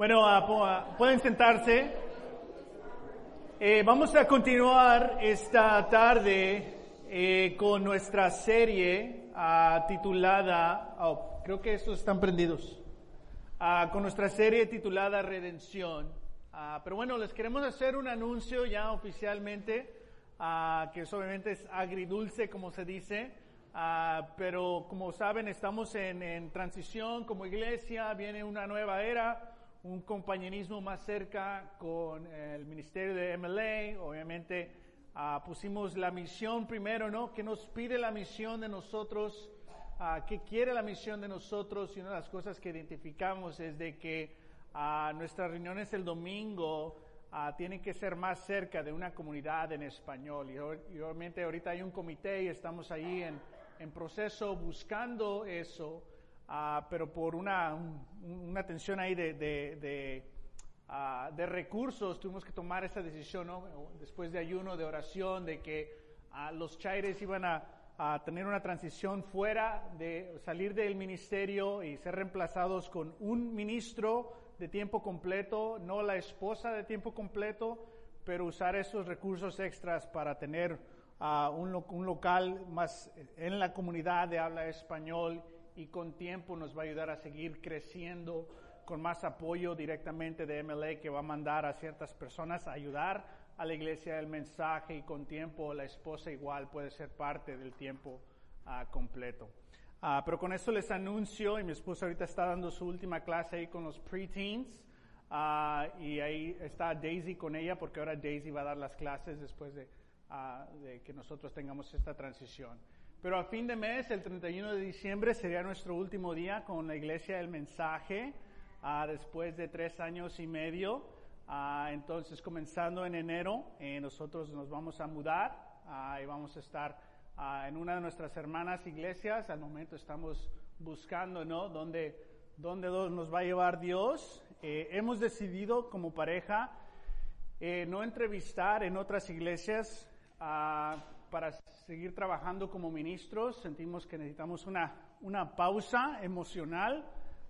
Bueno, pueden sentarse. Eh, vamos a continuar esta tarde eh, con nuestra serie uh, titulada, oh, creo que estos están prendidos, uh, con nuestra serie titulada Redención. pero bueno, les queremos hacer un anuncio ya oficialmente, que obviamente es agridulce, como se dice. pero como saben, estamos en transición como iglesia, viene una nueva era, un compañerismo más cerca con el ministerio de MLA. Obviamente uh, pusimos la misión primero, ¿no? ¿Qué nos pide la misión de nosotros? Uh, ¿Qué quiere la misión de nosotros? Y una de las cosas que identificamos es de que uh, nuestras reuniones el domingo tienen que ser más cerca de una comunidad en español. Y, y, obviamente ahorita hay un comité y estamos ahí en, en proceso buscando eso. Ah, pero por una, una tensión ahí de, de, de, uh, de, recursos tuvimos que tomar esa decisión, ¿no? después de ayuno, de oración, de que uh, los chaires iban a, a, tener una transición fuera, de salir del ministerio y ser reemplazados con un ministro de tiempo completo, no la esposa de tiempo completo, pero usar esos recursos extras para tener un, un local más en la comunidad de habla español y con tiempo nos va a ayudar a seguir creciendo con más apoyo directamente de MLA que va a mandar a ciertas personas a ayudar a la iglesia el mensaje y con tiempo la esposa igual puede ser parte del tiempo uh, completo. Uh, pero con eso les anuncio, y mi esposa ahorita está dando su última clase ahí con los preteens, uh, y ahí está Daisy con ella, porque ahora Daisy va a dar las clases después de, de que nosotros tengamos esta transición. Pero a fin de mes, el 31 de diciembre, sería nuestro último día con la Iglesia del Mensaje, uh, después de tres años y medio. Uh, entonces, comenzando en enero, eh, nosotros nos vamos a mudar uh, y vamos a estar en una de nuestras hermanas iglesias. Al momento estamos buscando, ¿no? ¿Dónde, dónde nos va a llevar Dios? Eh, hemos decidido como pareja eh, no entrevistar en otras iglesias para seguir trabajando como ministros. Sentimos que necesitamos una, una pausa emocional.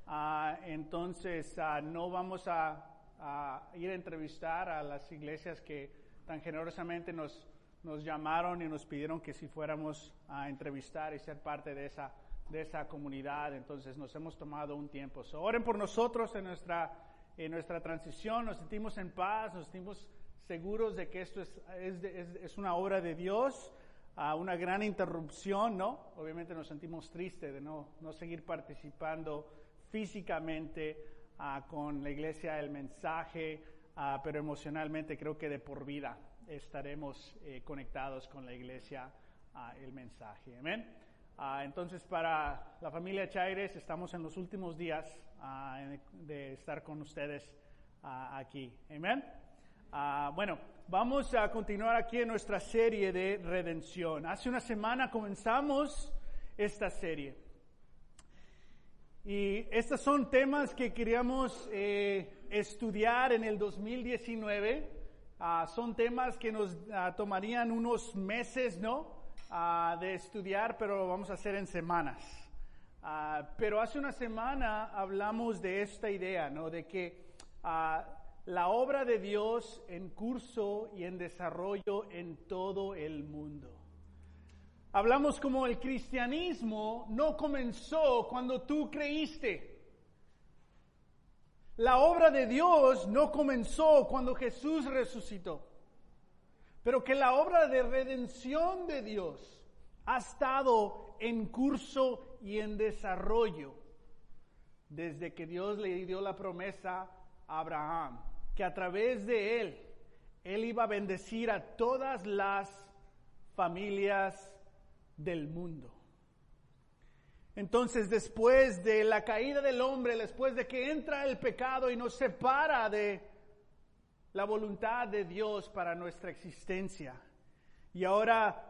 Uh, entonces, uh, no vamos a, a, ir a entrevistar a las iglesias que tan generosamente nos, nos llamaron y nos pidieron que si fuéramos a entrevistar y ser parte de esa, de esa comunidad. Entonces, nos hemos tomado un tiempo. So, oren por nosotros en nuestra, en nuestra transición. Nos sentimos en paz, nos sentimos seguros de que esto es, es, es, una obra de Dios, a una gran interrupción, ¿no? Obviamente nos sentimos tristes de no, no seguir participando físicamente uh, con la iglesia, el mensaje, uh, pero emocionalmente creo que de por vida estaremos eh, conectados con la iglesia, uh, el mensaje. Amén. entonces, para la familia Chaires, estamos en los últimos días de estar con ustedes aquí. Amén. Uh, bueno, vamos a continuar aquí en nuestra serie de redención. Hace una semana comenzamos esta serie. Y estos son temas que queríamos eh, estudiar en el 2019. Uh, ah, son temas que nos uh, tomarían unos meses, ¿no? de estudiar, pero lo vamos a hacer en semanas. pero hace una semana hablamos de esta idea, ¿no? De que la obra de Dios en curso y en desarrollo en todo el mundo. Hablamos como el cristianismo no comenzó cuando tú creíste. La obra de Dios no comenzó cuando Jesús resucitó, pero que la obra de redención de Dios ha estado en curso y en desarrollo desde que Dios le dio la promesa a Abraham que a través de él, él iba a bendecir a todas las familias del mundo. Entonces, después de la caída del hombre, después de que entra el pecado y nos separa de la voluntad de Dios para nuestra existencia, y ahora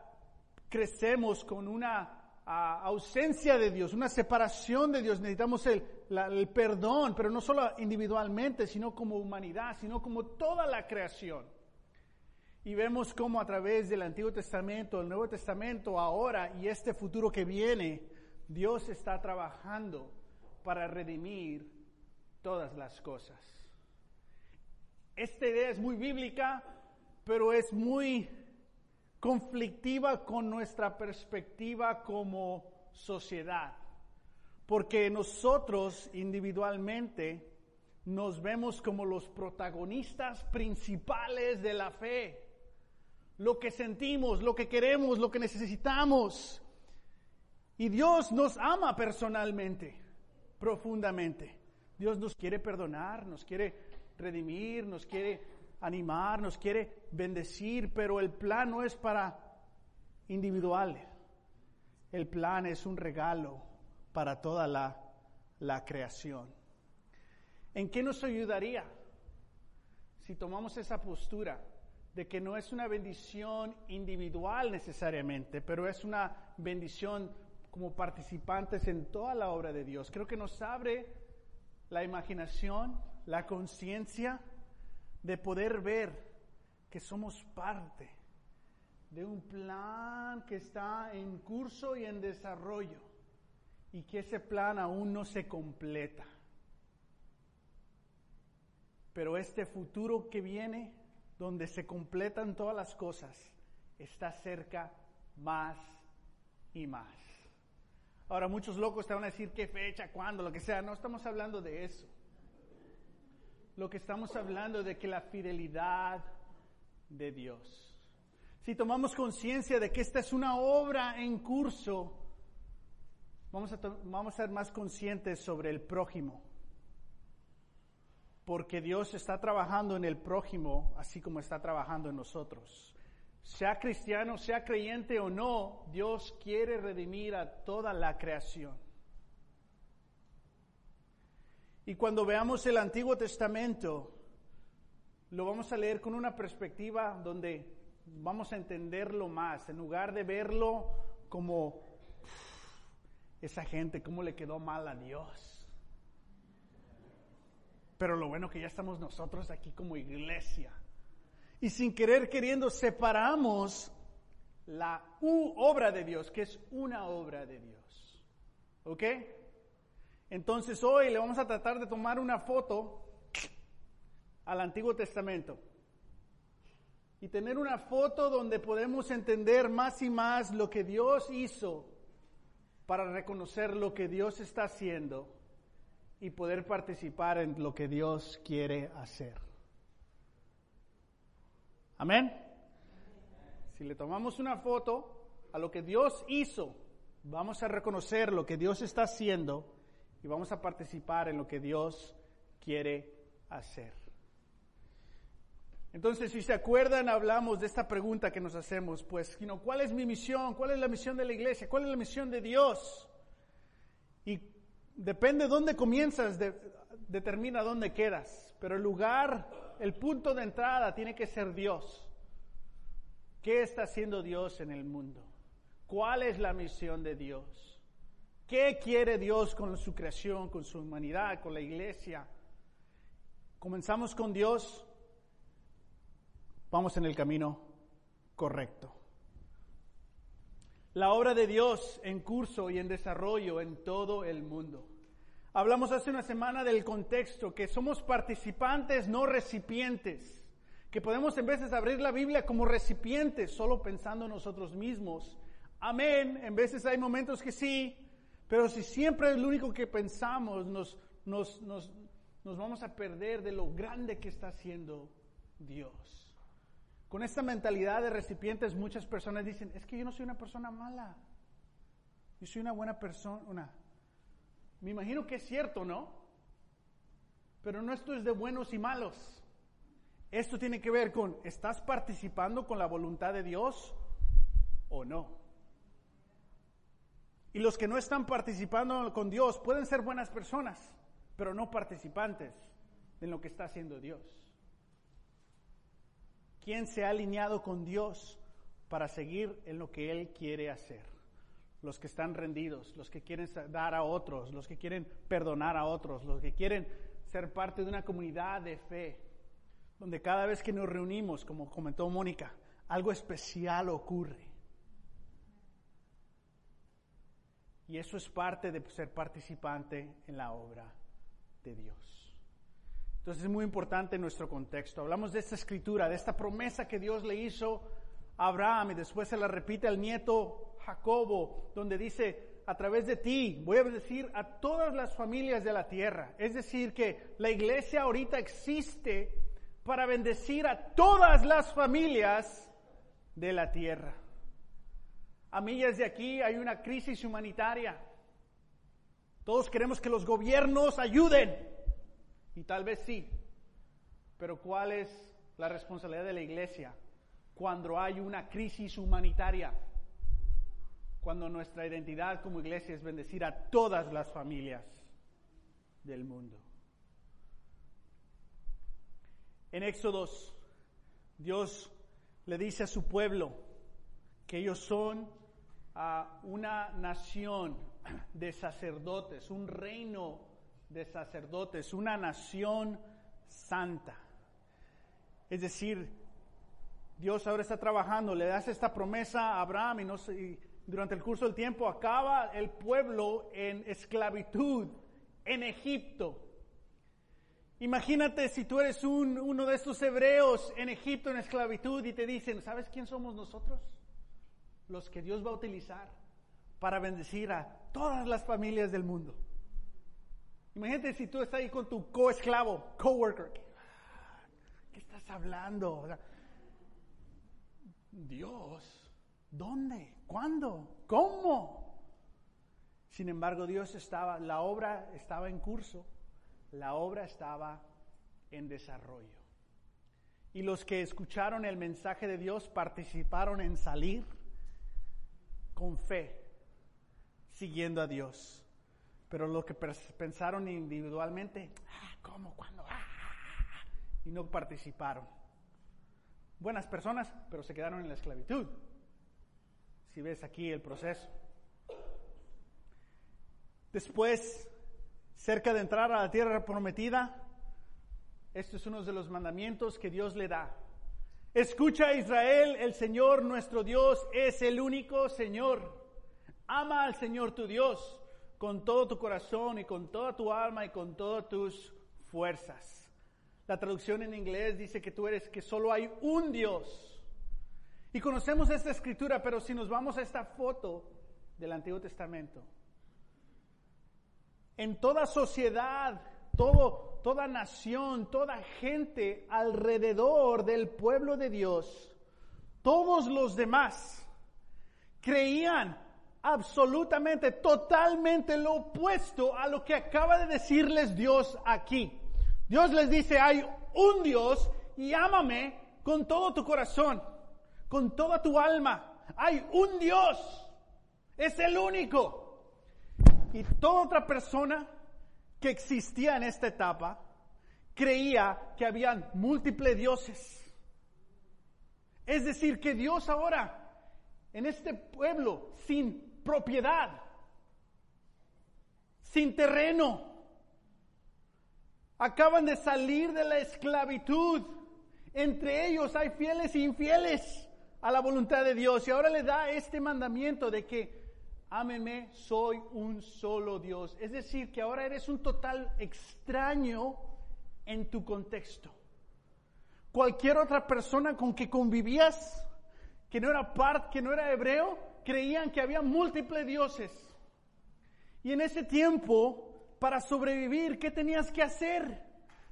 crecemos con una ausencia de Dios, una separación de Dios. Necesitamos el perdón, pero no solo individualmente, sino como humanidad, sino como toda la creación. Y vemos cómo a través del Antiguo Testamento, el Nuevo Testamento, ahora y este futuro que viene, Dios está trabajando para redimir todas las cosas. esta idea es muy bíblica, pero es muy conflictiva con nuestra perspectiva como sociedad. Porque nosotros individualmente nos vemos como los protagonistas principales de la fe. Lo que sentimos, lo que queremos, lo que necesitamos. Y Dios nos ama personalmente, profundamente. Dios nos quiere perdonar, nos quiere redimir, nos quiere animar, nos quiere bendecir, pero el plan no es para individuales. El plan es un regalo para toda la, la creación. ¿En qué nos ayudaría si tomamos esa postura de que no es una bendición individual necesariamente, pero es una bendición como participantes en toda la obra de Dios? Creo que nos abre la imaginación, la conciencia de poder ver que somos parte de un plan que está en curso y en desarrollo y que ese plan aún no se completa. Pero este futuro que viene, donde se completan todas las cosas, está cerca más y más. Ahora muchos locos te van a decir qué fecha, cuándo, lo que sea. No estamos hablando de eso. Lo que estamos hablando de que la fidelidad de Dios. Si tomamos conciencia de que esta es una obra en curso, vamos a, vamos a ser más conscientes sobre el prójimo. Porque Dios está trabajando en el prójimo así como está trabajando en nosotros. Sea cristiano, sea creyente o no, Dios quiere redimir a toda la creación. Y cuando veamos el Antiguo Testamento, lo vamos a leer con una perspectiva donde vamos a entenderlo más, en lugar de verlo como esa gente, cómo le quedó mal a Dios. Pero lo bueno que ya estamos nosotros aquí como iglesia. Y sin querer queriendo separamos la obra de Dios, que es una obra de Dios. ¿Ok? Entonces hoy le vamos a tratar de tomar una foto al Antiguo Testamento y tener una foto donde podemos entender más y más lo que Dios hizo para reconocer lo que Dios está haciendo y poder participar en lo que Dios quiere hacer. Amén. Si le tomamos una foto a lo que Dios hizo, vamos a reconocer lo que Dios está haciendo y vamos a participar en lo que Dios quiere hacer. Entonces, si se acuerdan, hablamos de esta pregunta que nos hacemos, pues, ¿cuál es mi misión? ¿Cuál es la misión de la iglesia? ¿Cuál es la misión de Dios? Y depende de dónde comienzas, determina dónde quedas. Pero el lugar, el punto de entrada tiene que ser Dios. ¿Qué está haciendo Dios en el mundo? ¿Cuál es la misión de Dios? ¿Qué quiere Dios con su creación, con su humanidad, con la iglesia? Comenzamos con Dios vamos en el camino correcto. La obra de Dios en curso y en desarrollo en todo el mundo. Hablamos hace una semana del contexto, que somos participantes, no recipientes, que podemos en veces abrir la Biblia como recipientes, solo pensando en nosotros mismos. Amén, en veces hay momentos que sí, pero si siempre es lo único que pensamos, nos, nos, nos, nos vamos a perder de lo grande que está haciendo Dios. Con esta mentalidad de recipientes, muchas personas dicen, es que yo no soy una persona mala. Yo soy una buena persona. Me imagino que es cierto, ¿no? Pero no esto es de buenos y malos. Esto tiene que ver con, ¿estás participando con la voluntad de Dios o no? Y los que no están participando con Dios pueden ser buenas personas, pero no participantes en lo que está haciendo Dios. ¿Quién se ha alineado con Dios para seguir en lo que Él quiere hacer? Los que están rendidos, los que quieren dar a otros, los que quieren perdonar a otros, los que quieren ser parte de una comunidad de fe, donde cada vez que nos reunimos, como comentó Mónica, algo especial ocurre. Y eso es parte de ser participante en la obra de Dios. Entonces es muy importante nuestro contexto. Hablamos de esta escritura, de esta promesa que Dios le hizo a Abraham y después se la repite al nieto Jacobo, donde dice, a través de ti voy a bendecir a todas las familias de la tierra. Es decir, que la iglesia ahorita existe para bendecir a todas las familias de la tierra. A millas de aquí hay una crisis humanitaria. Todos queremos que los gobiernos ayuden. Y tal vez sí. Pero ¿cuál es la responsabilidad de la iglesia cuando hay una crisis humanitaria? Cuando nuestra identidad como iglesia es bendecir a todas las familias del mundo. En Éxodos, Dios le dice a su pueblo que ellos son a una nación de sacerdotes, un reino de sacerdotes, una nación santa. Es decir, Dios ahora está trabajando, le das esta promesa a Abraham y, no y durante el curso del tiempo acaba el pueblo en esclavitud en Egipto. Imagínate si tú eres un, uno de estos hebreos en Egipto en esclavitud y te dicen, ¿sabes quién somos nosotros? Los que Dios va a utilizar para bendecir a todas las familias del mundo. Imagínate si tú estás ahí con tu co-esclavo, co-worker. ¿Qué estás hablando? Dios, ¿dónde? ¿Cuándo? ¿Cómo? Sin embargo, Dios estaba, la obra estaba en curso, la obra estaba en desarrollo. Y los que escucharon el mensaje de Dios participaron en salir con fe, siguiendo a Dios. Pero lo que pensaron individualmente, ah, ¿cómo? ¿Cuándo? Ah, y no participaron. Buenas personas, pero se quedaron en la esclavitud. Si ves aquí el proceso. Después, cerca de entrar a la tierra prometida, este es uno de los mandamientos que Dios le da. Escucha Israel, el Señor nuestro Dios es el único Señor. Ama al Señor tu Dios con todo tu corazón y con toda tu alma y con todas tus fuerzas. La traducción en inglés dice que tú eres que solo hay un Dios. Y conocemos esta escritura, pero si nos vamos a esta foto del Antiguo Testamento, en toda sociedad, todo, toda nación, toda gente alrededor del pueblo de Dios, todos los demás creían absolutamente, totalmente lo opuesto a lo que acaba de decirles Dios aquí. Dios les dice, hay un Dios y ámame con todo tu corazón, con toda tu alma. Hay un Dios, es el único. Y toda otra persona que existía en esta etapa creía que habían múltiples dioses. Es decir, que Dios ahora, en este pueblo, sin propiedad, sin terreno. Acaban de salir de la esclavitud. Entre ellos hay fieles e infieles a la voluntad de Dios. Y ahora le da este mandamiento de que ámeme, soy un solo Dios. Es decir, que ahora eres un total extraño en tu contexto. Cualquier otra persona con que convivías, que no era parte, que no era hebreo, creían que había múltiples dioses. Y en ese tiempo, para sobrevivir, ¿qué tenías que hacer?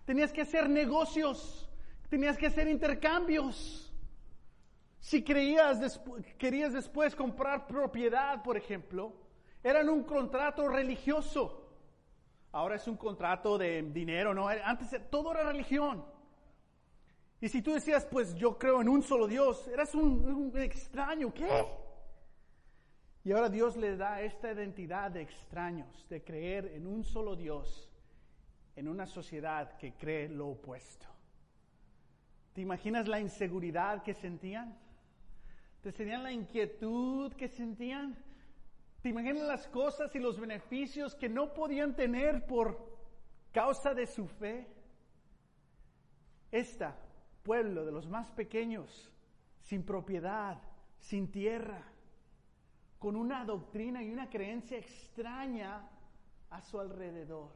Tenías que hacer negocios, tenías que hacer intercambios. Si creías querías después comprar propiedad, por ejemplo, eran un contrato religioso. Ahora es un contrato de dinero, ¿no? Antes todo era religión. Y si tú decías, pues yo creo en un solo Dios, eras un, un extraño, ¿qué? Y ahora Dios le da esta identidad de extraños, de creer en un solo Dios, en una sociedad que cree lo opuesto. ¿Te imaginas la inseguridad que sentían? ¿Te sentían la inquietud que sentían? ¿Te imaginas las cosas y los beneficios que no podían tener por causa de su fe? Este pueblo de los más pequeños, sin propiedad, sin tierra, con una doctrina y una creencia extraña a su alrededor.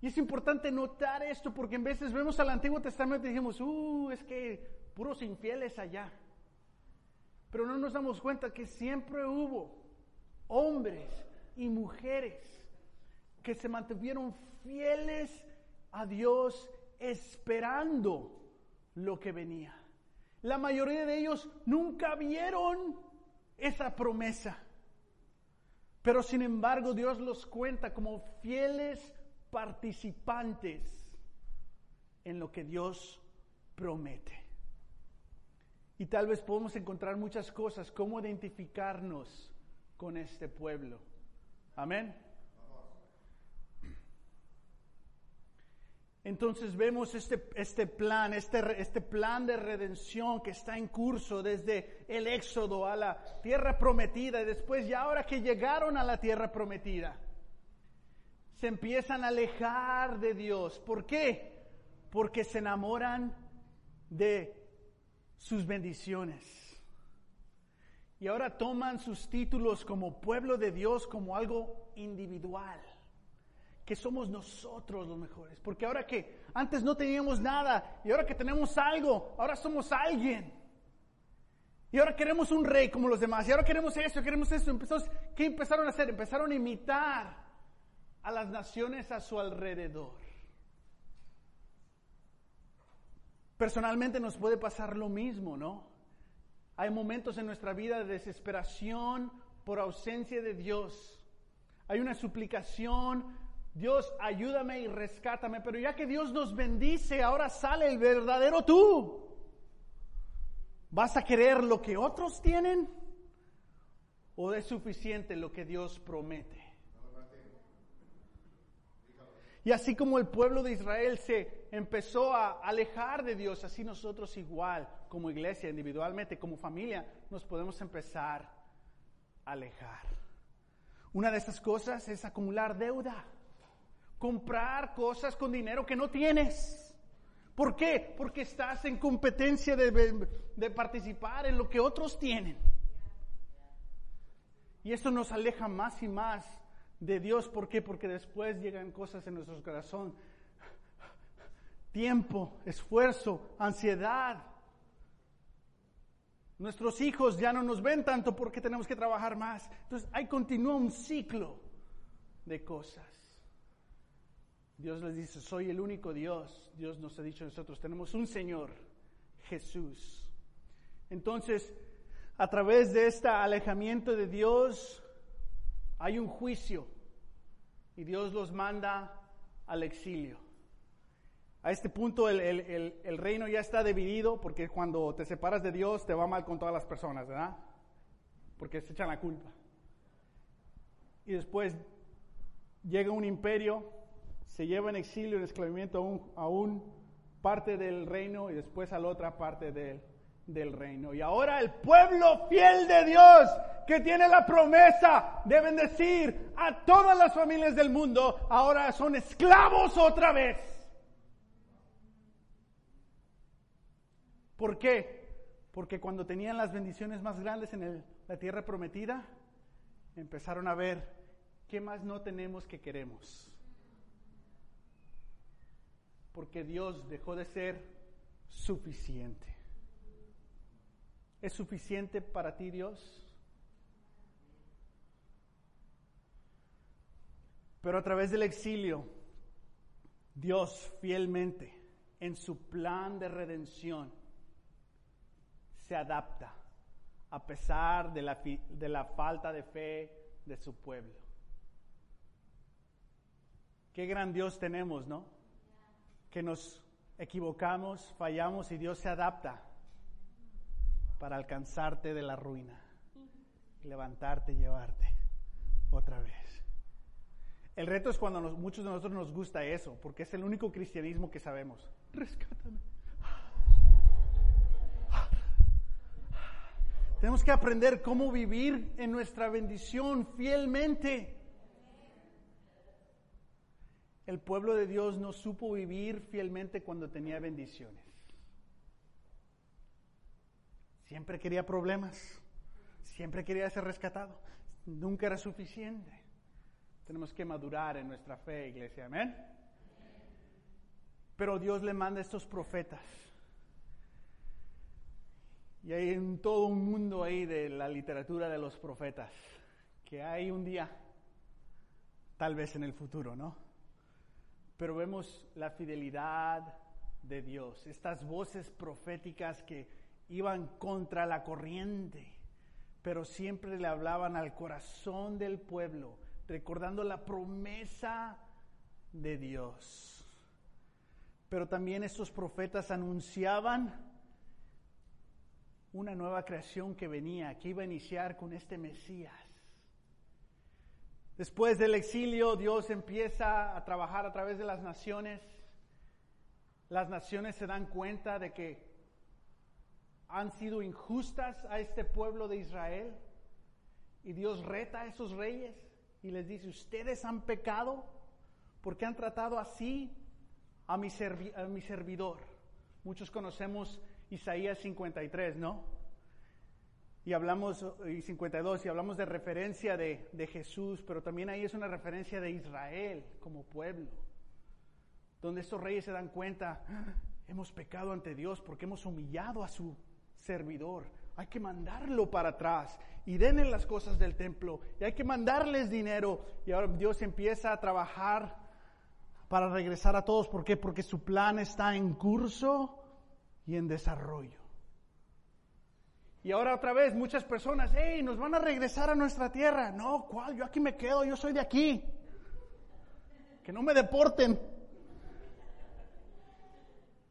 Y es importante notar esto porque en veces vemos al Antiguo Testamento y decimos, uh, es que puros infieles allá. Pero no nos damos cuenta que siempre hubo hombres y mujeres que se mantuvieron fieles a Dios esperando lo que venía. La mayoría de ellos nunca vieron esa promesa. Pero sin embargo Dios los cuenta como fieles participantes en lo que Dios promete. Y tal vez podemos encontrar muchas cosas, cómo identificarnos con este pueblo. Amén. Entonces vemos este, este plan, este, este plan de redención que está en curso desde el éxodo a la tierra prometida y después ya ahora que llegaron a la tierra prometida, se empiezan a alejar de Dios. ¿Por qué? Porque se enamoran de sus bendiciones. Y ahora toman sus títulos como pueblo de Dios como algo individual que somos nosotros los mejores. Porque ahora que antes no teníamos nada y ahora que tenemos algo, ahora somos alguien. Y ahora queremos un rey como los demás. Y ahora queremos eso, queremos eso. Entonces, ¿qué empezaron a hacer? Empezaron a imitar a las naciones a su alrededor. Personalmente nos puede pasar lo mismo, ¿no? Hay momentos en nuestra vida de desesperación por ausencia de Dios. Hay una suplicación Dios, ayúdame y rescátame. Pero ya que Dios nos bendice, ahora sale el verdadero tú. ¿Vas a querer lo que otros tienen? ¿O es suficiente lo que Dios promete? Y así como el pueblo de Israel se empezó a alejar de Dios, así nosotros igual, como iglesia, individualmente, como familia, nos podemos empezar a alejar. Una de estas cosas es acumular deuda comprar cosas con dinero que no tienes. ¿Por qué? Porque estás en competencia de, participar en lo que otros tienen. Y esto nos aleja más y más de Dios. ¿Por qué? Porque después llegan cosas en nuestro corazón. Tiempo, esfuerzo, ansiedad. Nuestros hijos ya no nos ven tanto porque tenemos que trabajar más. Entonces ahí continúa un ciclo de cosas. Dios les dice, soy el único Dios. Dios nos ha dicho a nosotros, tenemos un Señor, Jesús. Entonces, a través de este alejamiento de Dios, hay un juicio y Dios los manda al exilio. A este punto el, el, reino ya está dividido porque cuando te separas de Dios te va mal con todas las personas, ¿verdad? Porque se echan la culpa. Y después llega un imperio se lleva en exilio, en esclavamiento a un, parte del reino y después a la otra parte del, del reino. Y ahora el pueblo fiel de Dios que tiene la promesa, deben decir a todas las familias del mundo, ahora son esclavos otra vez. ¿Por qué? Porque cuando tenían las bendiciones más grandes en la tierra prometida, empezaron a ver, ¿qué más no tenemos que queremos? porque Dios dejó de ser suficiente. ¿Es suficiente para ti Dios? Pero a través del exilio, Dios fielmente, en su plan de redención, se adapta a pesar de la, de la falta de fe de su pueblo. Qué gran Dios tenemos, ¿no? que nos equivocamos, fallamos y Dios se adapta para alcanzarte de la ruina, levantarte y llevarte otra vez. El reto es cuando muchos de nosotros nos gusta eso, porque es el único cristianismo que sabemos. Rescátame. Tenemos que aprender cómo vivir en nuestra bendición fielmente. El pueblo de Dios no supo vivir fielmente cuando tenía bendiciones. Siempre quería problemas, siempre quería ser rescatado, nunca era suficiente. Tenemos que madurar en nuestra fe, iglesia, amén. Pero Dios le manda estos profetas. Y hay en todo un mundo ahí de la literatura de los profetas, que hay un día, tal vez en el futuro, ¿no? Pero vemos la fidelidad de Dios, estas voces proféticas que iban contra la corriente, pero siempre le hablaban al corazón del pueblo, recordando la promesa de Dios. Pero también estos profetas anunciaban una nueva creación que venía, que iba a iniciar con este Mesías. Después del exilio, Dios empieza a trabajar a través de las naciones. Las naciones se dan cuenta de que han sido injustas a este pueblo de Israel. Y Dios reta a esos reyes y les dice, ustedes han pecado porque han tratado así a mi, servidor. Muchos conocemos Isaías 53, ¿no? Y hablamos, y 52, y hablamos de referencia de, Jesús, pero también ahí es una referencia de Israel como pueblo, donde estos reyes se dan cuenta, ah, hemos pecado ante Dios porque hemos humillado a su servidor, hay que mandarlo para atrás y denle las cosas del templo y hay que mandarles dinero y ahora Dios empieza a trabajar para regresar a todos. ¿Por qué? Porque su plan está en curso y en desarrollo. Y ahora otra vez muchas personas, hey, nos van a regresar a nuestra tierra. No, ¿cuál? Yo aquí me quedo, yo soy de aquí. Que no me deporten.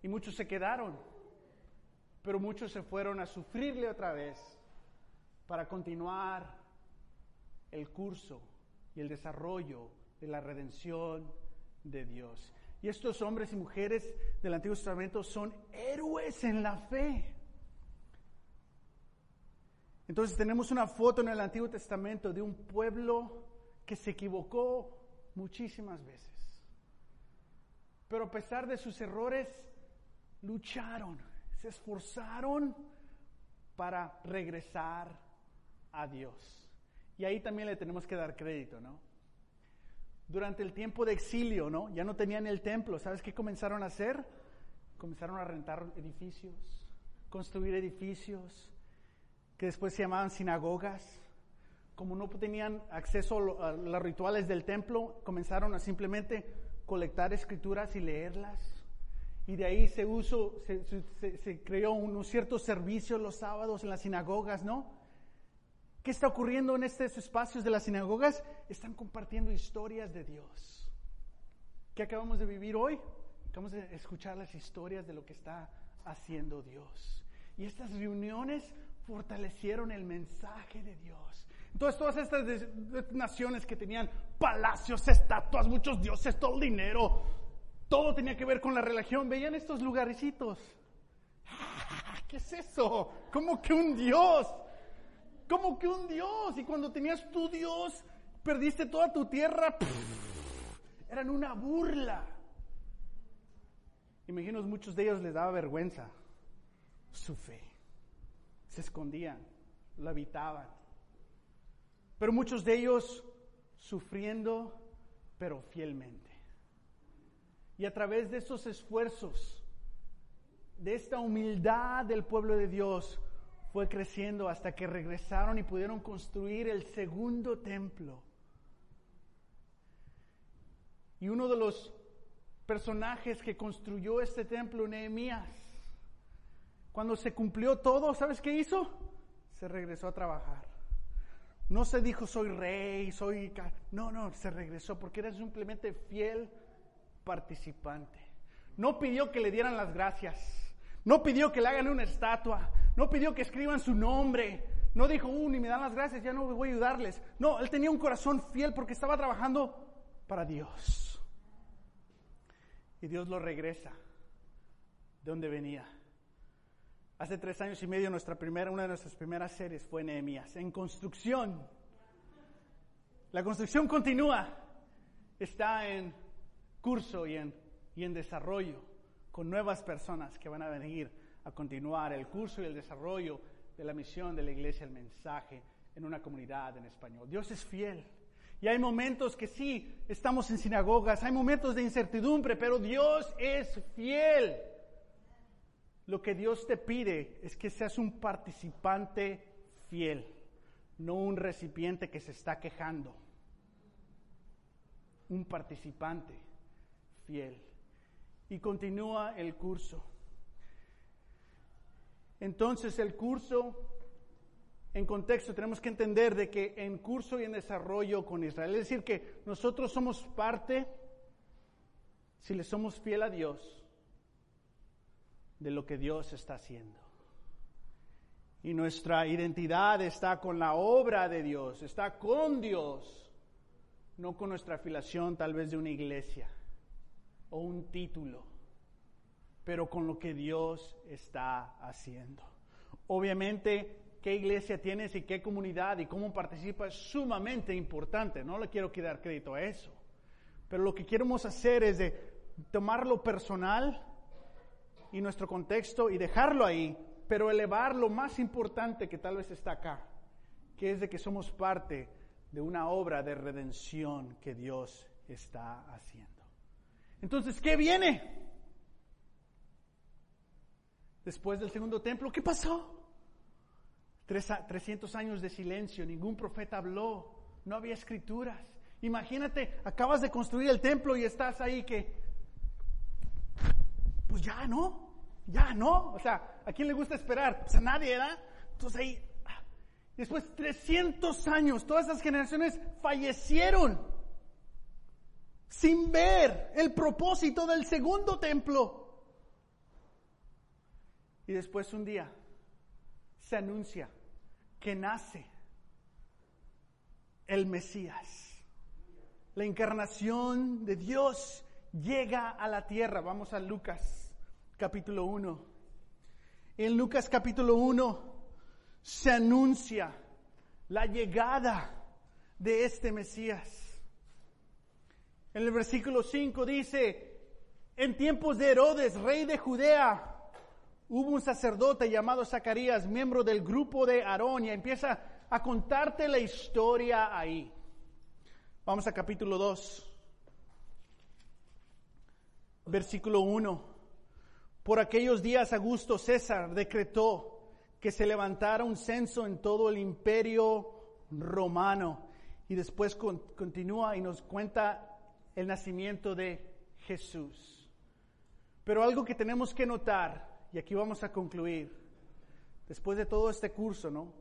Y muchos se quedaron, pero muchos se fueron a sufrirle otra vez para continuar el curso y el desarrollo de la redención de Dios. Y estos hombres y mujeres del Antiguo Testamento son héroes en la fe. Entonces tenemos una foto en el Antiguo Testamento de un pueblo que se equivocó muchísimas veces. Pero a pesar de sus errores, lucharon, se esforzaron para regresar a Dios. Y ahí también le tenemos que dar crédito, ¿no? Durante el tiempo de exilio, ¿no? Ya no tenían el templo. ¿Sabes qué comenzaron a hacer? Comenzaron a rentar edificios, construir edificios, que después se llamaban sinagogas. Como no tenían acceso a los rituales del templo, comenzaron a simplemente colectar escrituras y leerlas. Y de ahí se, uso, se, creó unos ciertos servicios los sábados en las sinagogas, ¿no? ¿Qué está ocurriendo en estos espacios de las sinagogas? Están compartiendo historias de Dios. ¿Qué acabamos de vivir hoy? Acabamos de escuchar las historias de lo que está haciendo Dios. Y estas reuniones fortalecieron el mensaje de Dios. Entonces todas estas naciones que tenían palacios, estatuas, muchos dioses, todo el dinero, todo tenía que ver con la religión, veían estos lugarcitos. ¿Qué es eso? ¿Cómo que un dios? Como que un Dios. Y cuando tenías tu Dios, perdiste toda tu tierra. eran una burla. Imagino muchos de ellos les daba vergüenza su fe. Se escondían, la habitaban. Pero muchos de ellos sufriendo, pero fielmente. Y a través de esos esfuerzos, de esta humildad del pueblo de Dios, fue creciendo hasta que regresaron y pudieron construir el segundo templo. Y uno de los personajes que construyó este templo, Nehemías, cuando se cumplió todo, ¿sabes qué hizo? Se regresó a trabajar. No se dijo soy rey, soy... No, no, se regresó porque era simplemente fiel participante. No pidió que le dieran las gracias. No pidió que le hagan una estatua. No pidió que escriban su nombre. No dijo, uh, ni me dan las gracias, ya no voy a ayudarles. No, él tenía un corazón fiel porque estaba trabajando para Dios. Y Dios lo regresa de donde venía. Hace tres años y medio nuestra primera, una de nuestras primeras series fue Nehemías, en construcción. La construcción continúa, está en curso y en, y en desarrollo con nuevas personas que van a venir a continuar el curso y el desarrollo de la misión de la iglesia, el mensaje en una comunidad en español. Dios es fiel. Y hay momentos que sí, estamos en sinagogas, hay momentos de incertidumbre, pero Dios es fiel. Lo que Dios te pide es que seas un participante fiel, no un recipiente que se está quejando. Un participante fiel. Y continúa el curso. Entonces el curso, en contexto, tenemos que entender de que en curso y en desarrollo con Israel, es decir, que nosotros somos parte, si le somos fiel a Dios, de lo que Dios está haciendo. Y nuestra identidad está con la obra de Dios, está con Dios, no con nuestra afiliación tal vez de una iglesia o un título pero con lo que Dios está haciendo. Obviamente, qué iglesia tienes y qué comunidad y cómo participa es sumamente importante. No le quiero dar crédito a eso. Pero lo que queremos hacer es de tomarlo personal y nuestro contexto y dejarlo ahí, pero elevar lo más importante que tal vez está acá, que es de que somos parte de una obra de redención que Dios está haciendo. Entonces, ¿qué viene? Después del segundo templo, ¿qué pasó? 300 años de silencio, ningún profeta habló, no había escrituras. Imagínate, acabas de construir el templo y estás ahí que, pues ya no, ya no. O sea, ¿a quién le gusta esperar? Pues a nadie, ¿verdad? Entonces ahí, ah, después 300 años, todas esas generaciones fallecieron sin ver el propósito del segundo templo. Y después un día se anuncia que nace el Mesías. La encarnación de Dios llega a la tierra. Vamos a Lucas capítulo 1. En Lucas capítulo 1 se anuncia la llegada de este Mesías. En el versículo 5 dice, en tiempos de Herodes, rey de Judea, hubo un sacerdote llamado Zacarías, miembro del grupo de Aarón, y empieza a contarte la historia ahí. Vamos a capítulo 2, versículo 1. Por aquellos días Augusto César decretó que se levantara un censo en todo el imperio romano. Y después continúa y nos cuenta el nacimiento de Jesús. Pero algo que tenemos que notar y aquí vamos a concluir. Después de todo este curso, ¿no?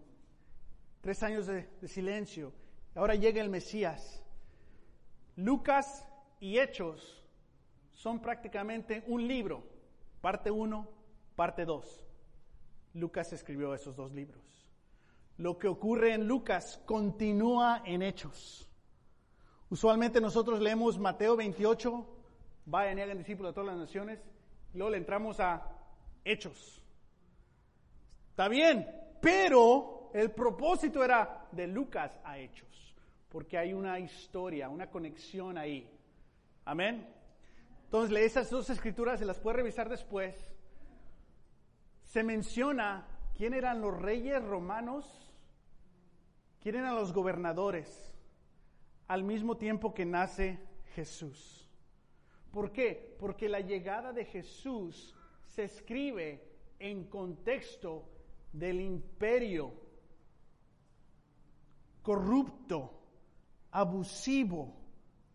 Tres años de, silencio. Ahora llega el Mesías. Lucas y Hechos son prácticamente un libro. Parte uno, parte dos. Lucas escribió esos dos libros. Lo que ocurre en Lucas continúa en Hechos. Usualmente nosotros leemos Mateo 28, vayan y hagan discípulos de todas las naciones, luego le entramos a hechos. Está bien, pero el propósito era de Lucas a hechos, porque hay una historia, una conexión ahí. Amén. Entonces, esas dos escrituras, se las puede revisar después. Se menciona quién eran los reyes romanos, quién eran los gobernadores, al mismo tiempo que nace Jesús. ¿Por qué? Porque la llegada de Jesús se escribe en contexto del imperio corrupto, abusivo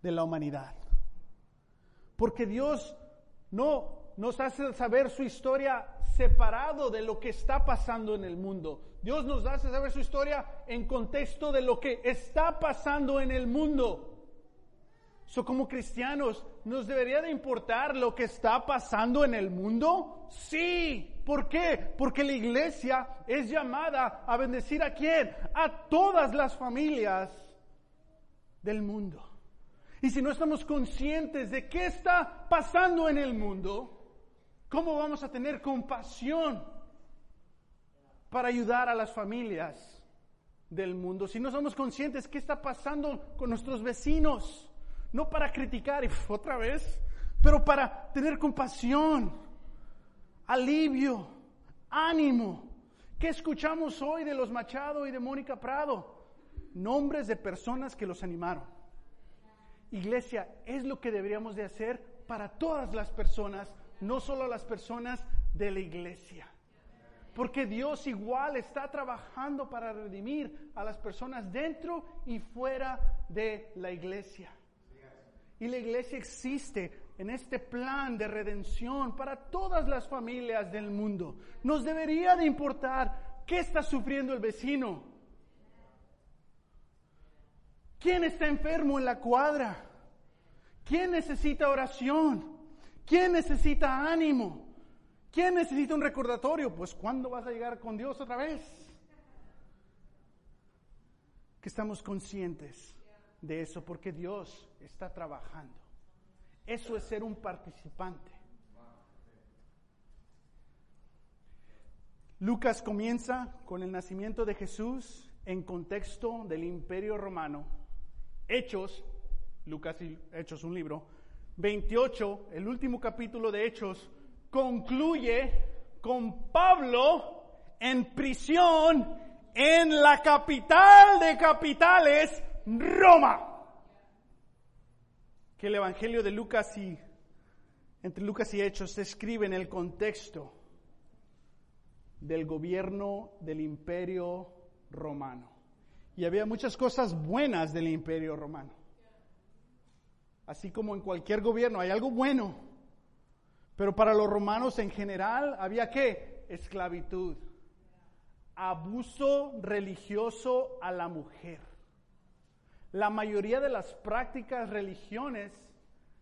de la humanidad. Porque Dios no nos hace saber su historia separado de lo que está pasando en el mundo. Dios nos hace saber su historia en contexto de lo que está pasando en el mundo. So, como cristianos, ¿nos debería de importar lo que está pasando en el mundo? Sí. ¿Por qué? Porque la iglesia es llamada a bendecir a quién? A todas las familias del mundo. Y si no estamos conscientes de qué está pasando en el mundo, ¿cómo vamos a tener compasión para ayudar a las familias del mundo? Si no somos conscientes de qué está pasando con nuestros vecinos, no para criticar otra vez, pero para tener compasión, alivio, ánimo. ¿Qué escuchamos hoy de los Machado y de Mónica Prado? Nombres de personas que los animaron. Iglesia, es lo que deberíamos de hacer para todas las personas, no solo las personas de la iglesia. Porque Dios igual está trabajando para redimir a las personas dentro y fuera de la iglesia. Y la iglesia existe en este plan de redención para todas las familias del mundo. Nos debería de importar qué está sufriendo el vecino. ¿Quién está enfermo en la cuadra? ¿Quién necesita oración? ¿Quién necesita ánimo? ¿Quién necesita un recordatorio? Pues ¿cuándo vas a llegar con Dios otra vez? Que estamos conscientes de eso porque Dios está trabajando. Eso es ser un participante. Lucas comienza con el nacimiento de Jesús en contexto del imperio romano. Hechos, Lucas y Hechos un libro, 28, el último capítulo de Hechos, concluye con Pablo en prisión en la capital de capitales, Roma. Que el Evangelio de Lucas y entre Lucas y Hechos se escribe en el contexto del gobierno del imperio romano. Y había muchas cosas buenas del imperio romano. Así como en cualquier gobierno hay algo bueno, pero para los romanos en general había qué? Esclavitud, abuso religioso a la mujer. La mayoría de las prácticas religiones,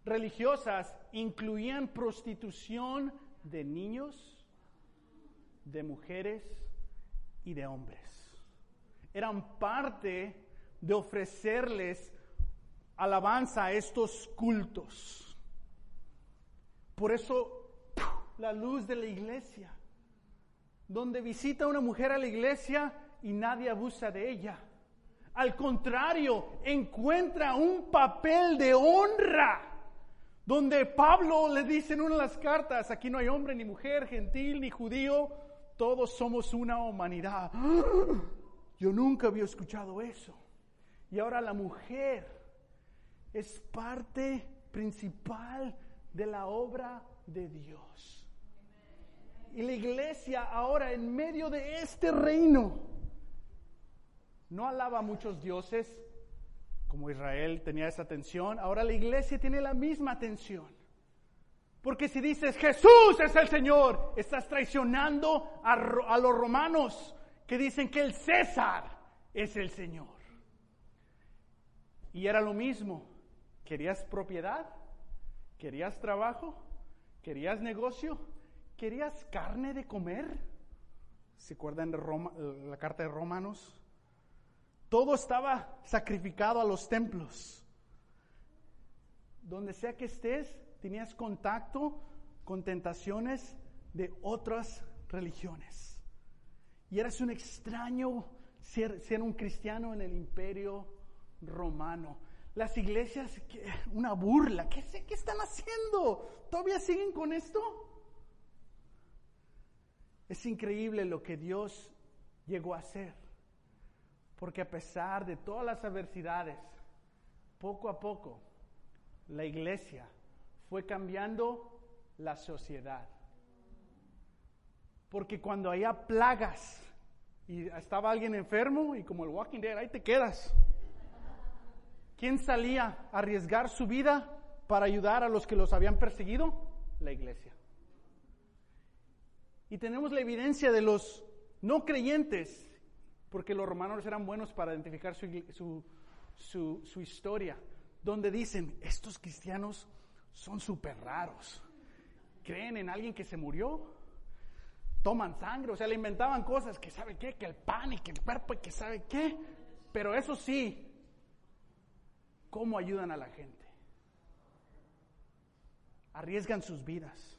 religiosas incluían prostitución de niños, de mujeres y de hombres. Eran parte de ofrecerles alabanza a estos cultos. Por eso la luz de la iglesia, donde visita una mujer a la iglesia y nadie abusa de ella. Al contrario, encuentra un papel de honra, donde Pablo le dice en una de las cartas, aquí no hay hombre ni mujer, gentil ni judío, todos somos una humanidad. Yo nunca había escuchado eso. Y ahora la mujer es parte principal de la obra de Dios. Y la iglesia ahora en medio de este reino no alaba a muchos dioses, como Israel tenía esa atención, ahora la iglesia tiene la misma atención. Porque si dices Jesús es el Señor, estás traicionando a, a los romanos que dicen que el César es el Señor. Y era lo mismo. ¿Querías propiedad? ¿Querías trabajo? ¿Querías negocio? ¿Querías carne de comer? ¿Se acuerdan de Roma, la carta de Romanos? Todo estaba sacrificado a los templos. Donde sea que estés, tenías contacto con tentaciones de otras religiones. Y eras un extraño ser, un cristiano en el imperio romano. Las iglesias, una burla. ¿Qué, ¿Qué están haciendo? ¿Todavía siguen con esto? Es increíble lo que Dios llegó a hacer. Porque a pesar de todas las adversidades, poco a poco, la iglesia fue cambiando la sociedad. Porque cuando había plagas y estaba alguien enfermo y como el Walking Dead, ahí te quedas. ¿Quién salía a arriesgar su vida para ayudar a los que los habían perseguido? La iglesia. Y tenemos la evidencia de los no creyentes, porque los romanos eran buenos para identificar su, historia, donde dicen, estos cristianos son súper raros. ¿Creen en alguien que se murió? Toman sangre, o sea, le inventaban cosas que sabe qué, que el pan y que el cuerpo y que sabe qué. Pero eso sí, cómo ayudan a la gente. Arriesgan sus vidas.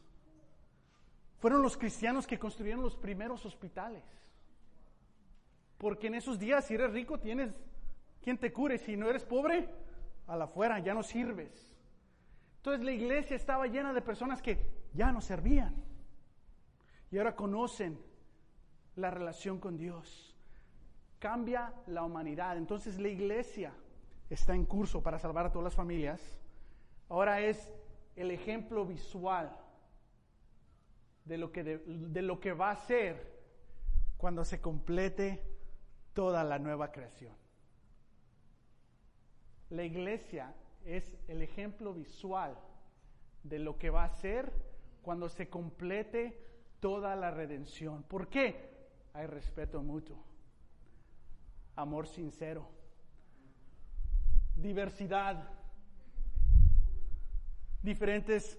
Fueron los cristianos que construyeron los primeros hospitales. Porque en esos días, si eres rico, tienes quien te cure. Si no eres pobre, a la afuera, ya no sirves. Entonces la iglesia estaba llena de personas que ya no servían. Y ahora conocen la relación con Dios. Cambia la humanidad. Entonces la iglesia está en curso para salvar a todas las familias, ahora es el ejemplo visual de lo que, de, lo que va a ser cuando se complete toda la nueva creación. La iglesia es el ejemplo visual de lo que va a ser cuando se complete toda la redención. ¿Por qué? Hay respeto mutuo, amor sincero, diversidad, diferentes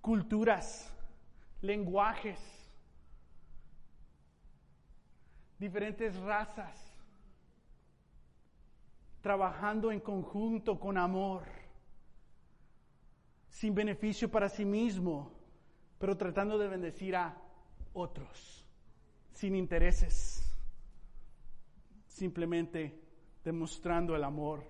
culturas, lenguajes, diferentes razas, trabajando en conjunto con amor, sin beneficio para sí mismo, pero tratando de bendecir a otros, sin intereses, simplemente demostrando el amor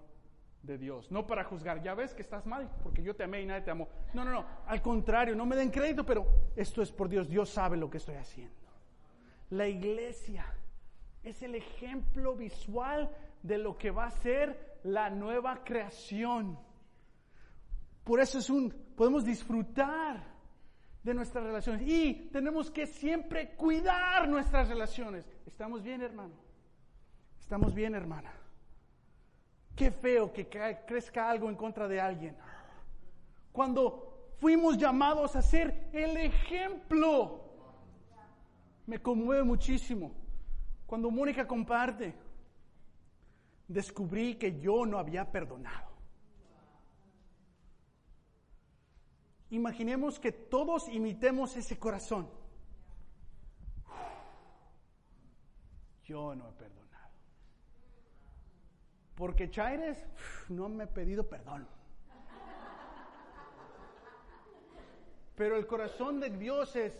de Dios, no para juzgar, ya ves que estás mal, porque yo te amé y nadie te amó. No, no, no, al contrario, no me den crédito, pero esto es por Dios, Dios sabe lo que estoy haciendo. La iglesia es el ejemplo visual de lo que va a ser la nueva creación. Por eso es un, podemos disfrutar de nuestras relaciones y tenemos que siempre cuidar nuestras relaciones. ¿Estamos bien, hermano? ¿Estamos bien, hermana? Qué feo que crezca algo en contra de alguien. Cuando fuimos llamados a ser el ejemplo. Me conmueve muchísimo. Cuando Mónica comparte, descubrí que yo no había perdonado. Imaginemos que todos imitemos ese corazón. Yo no he perdonado. Porque Chaires no me ha pedido perdón. Pero el corazón de Dios es,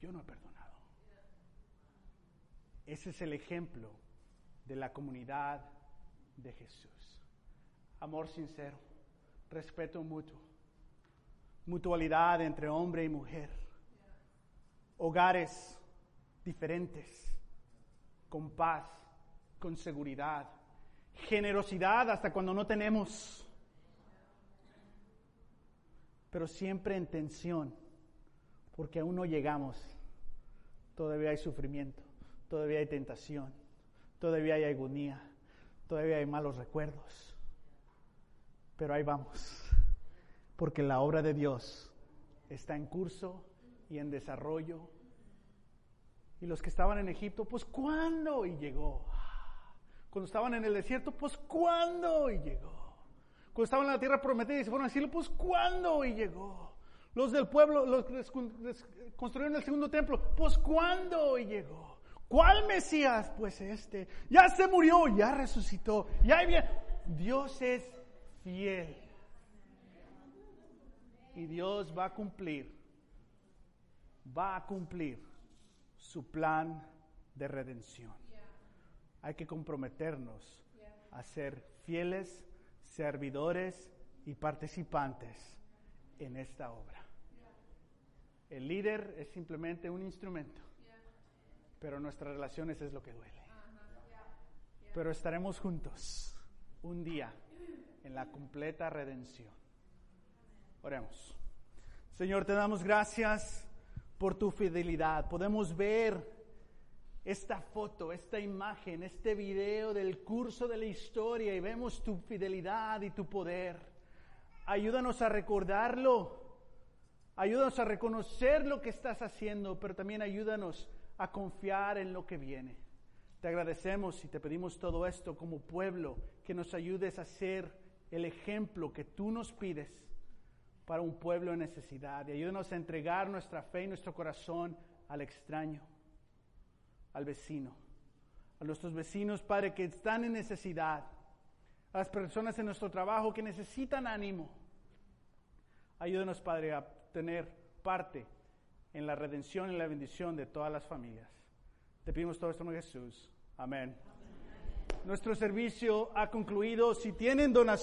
yo no he perdonado. Ese es el ejemplo de la comunidad de Jesús. Amor sincero, respeto mutuo, mutualidad entre hombre y mujer, hogares diferentes, con paz con seguridad, generosidad hasta cuando no tenemos, pero siempre en tensión, porque aún no llegamos, todavía hay sufrimiento, todavía hay tentación, todavía hay agonía, todavía hay malos recuerdos, pero ahí vamos, porque la obra de Dios está en curso y en desarrollo. Y los que estaban en Egipto, pues ¿cuándo? Y llegó. Cuando estaban en el desierto, pues ¿cuándo? Y llegó. Cuando estaban en la tierra prometida y se fueron al cielo, pues ¿cuándo? Y llegó. Los del pueblo, los que construyeron el segundo templo, pues ¿cuándo? Y llegó. ¿Cuál Mesías? Pues este. Ya se murió, ya resucitó, ya bien. Dios es fiel. Y Dios va a cumplir, va a cumplir su plan de redención hay que comprometernos a ser fieles, servidores y participantes en esta obra. El líder es simplemente un instrumento, pero nuestras relaciones es lo que duele. Pero estaremos juntos un día en la completa redención. Oremos. Señor, te damos gracias por tu fidelidad. Podemos ver esta foto, esta imagen, este video del curso de la historia y vemos tu fidelidad y tu poder. Ayúdanos a recordarlo. Ayúdanos a reconocer lo que estás haciendo, pero también ayúdanos a confiar en lo que viene. Te agradecemos y te pedimos todo esto como pueblo, que nos ayudes a ser el ejemplo que tú nos pides para un pueblo en necesidad. Y ayúdanos a entregar nuestra fe y nuestro corazón al extraño al vecino, a nuestros vecinos, Padre, que están en necesidad, a las personas en nuestro trabajo que necesitan ánimo. Ayúdenos, Padre, a tener parte en la redención y la bendición de todas las familias. Te pedimos todo esto en Jesús. Amén. Nuestro servicio ha concluido. Si tienen donación,